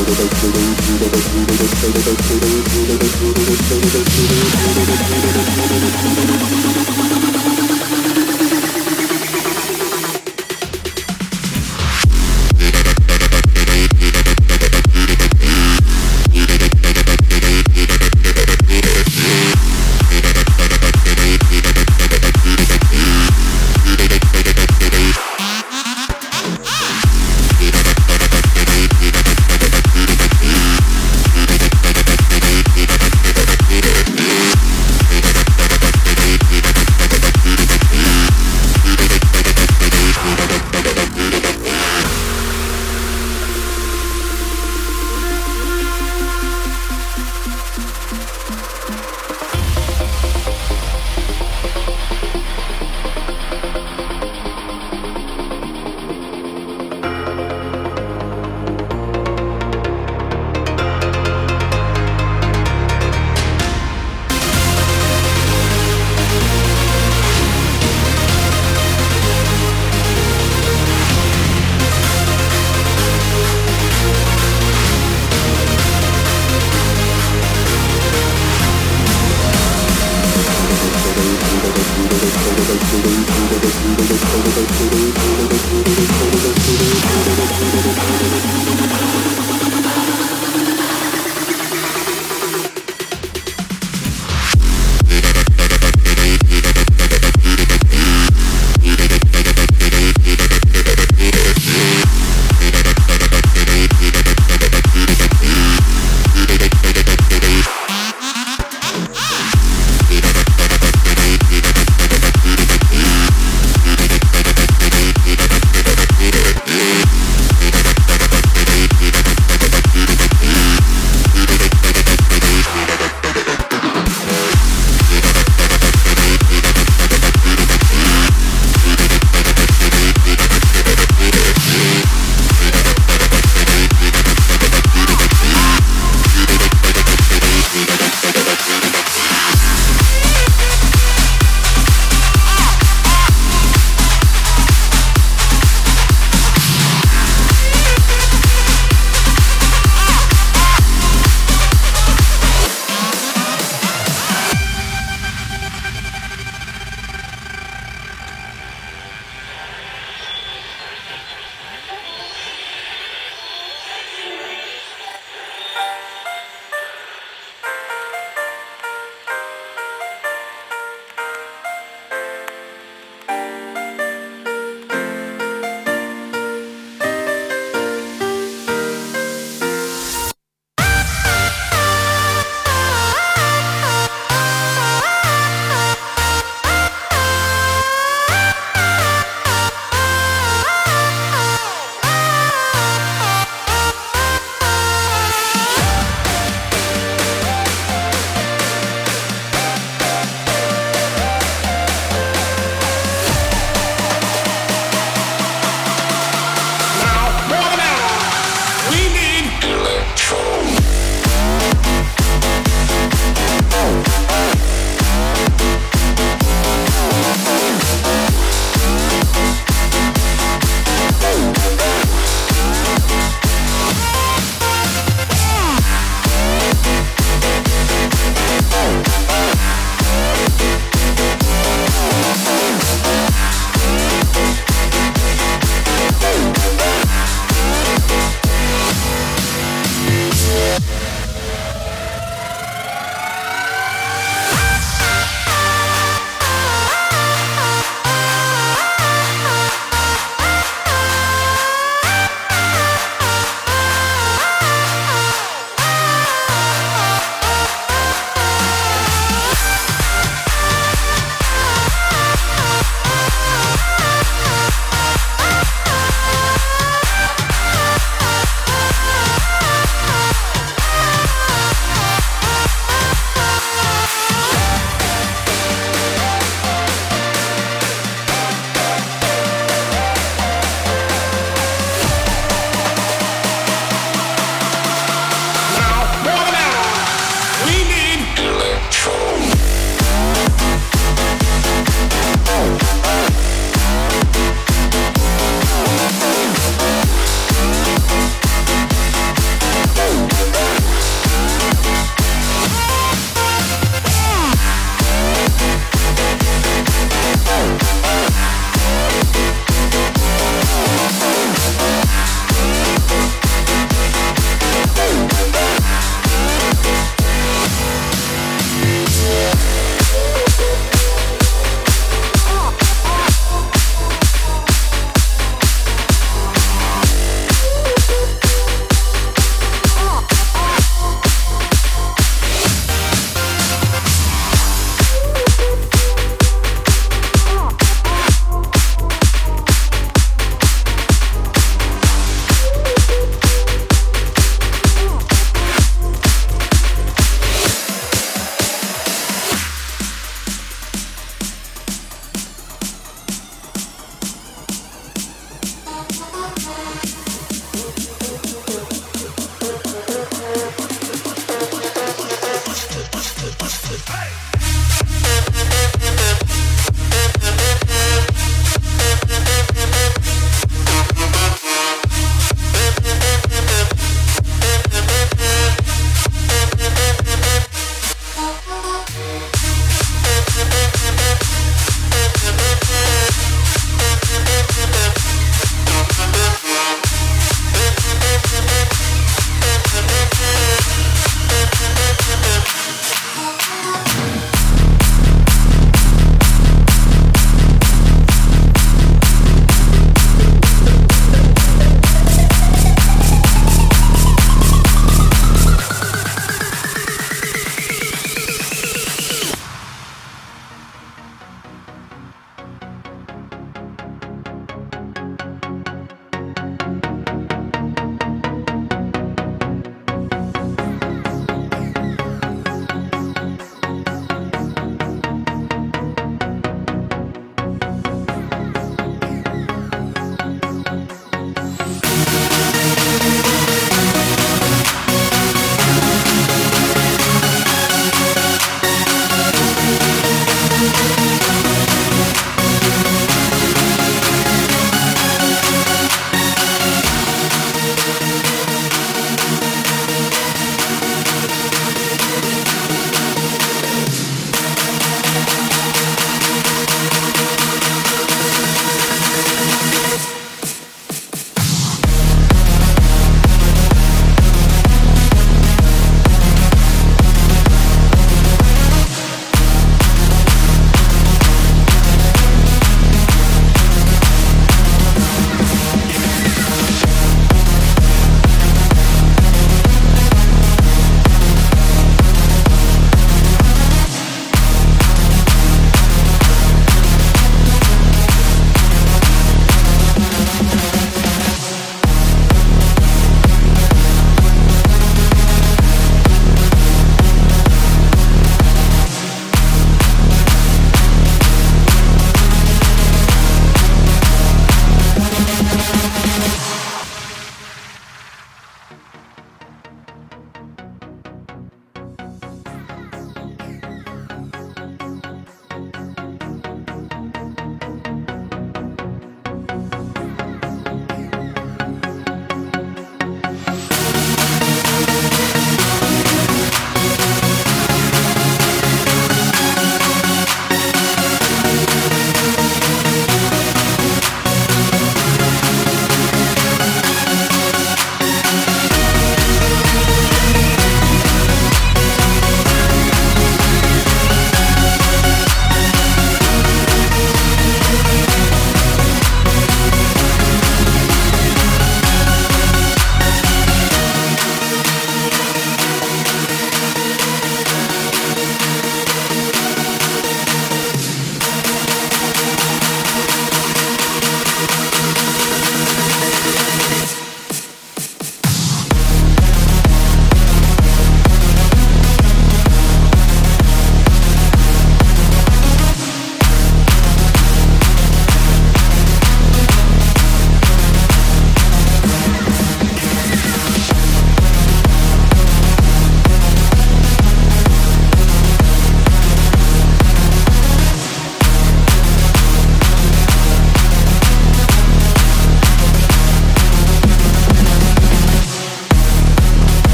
Thank you.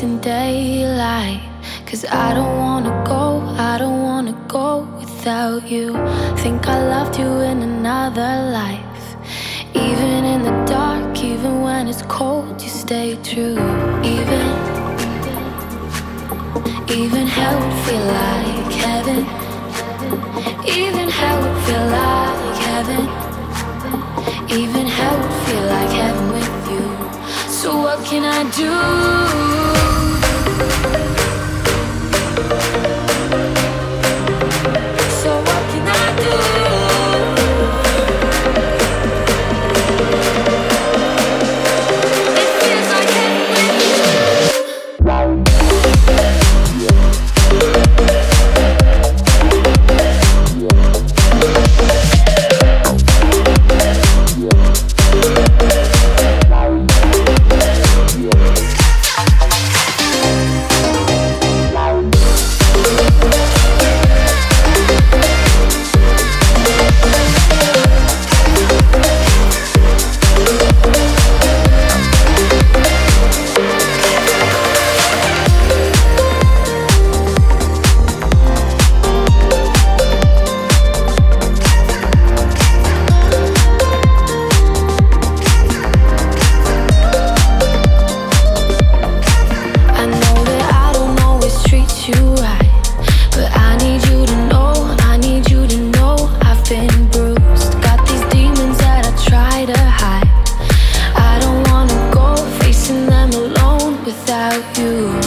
Daylight, cause I don't wanna go, I don't wanna go without you. Think I loved you in another life. Even in the dark, even when it's cold, you stay true. Even, even hell feel like heaven. Even hell feel like heaven. Even hell feel like heaven. So what can I do? Even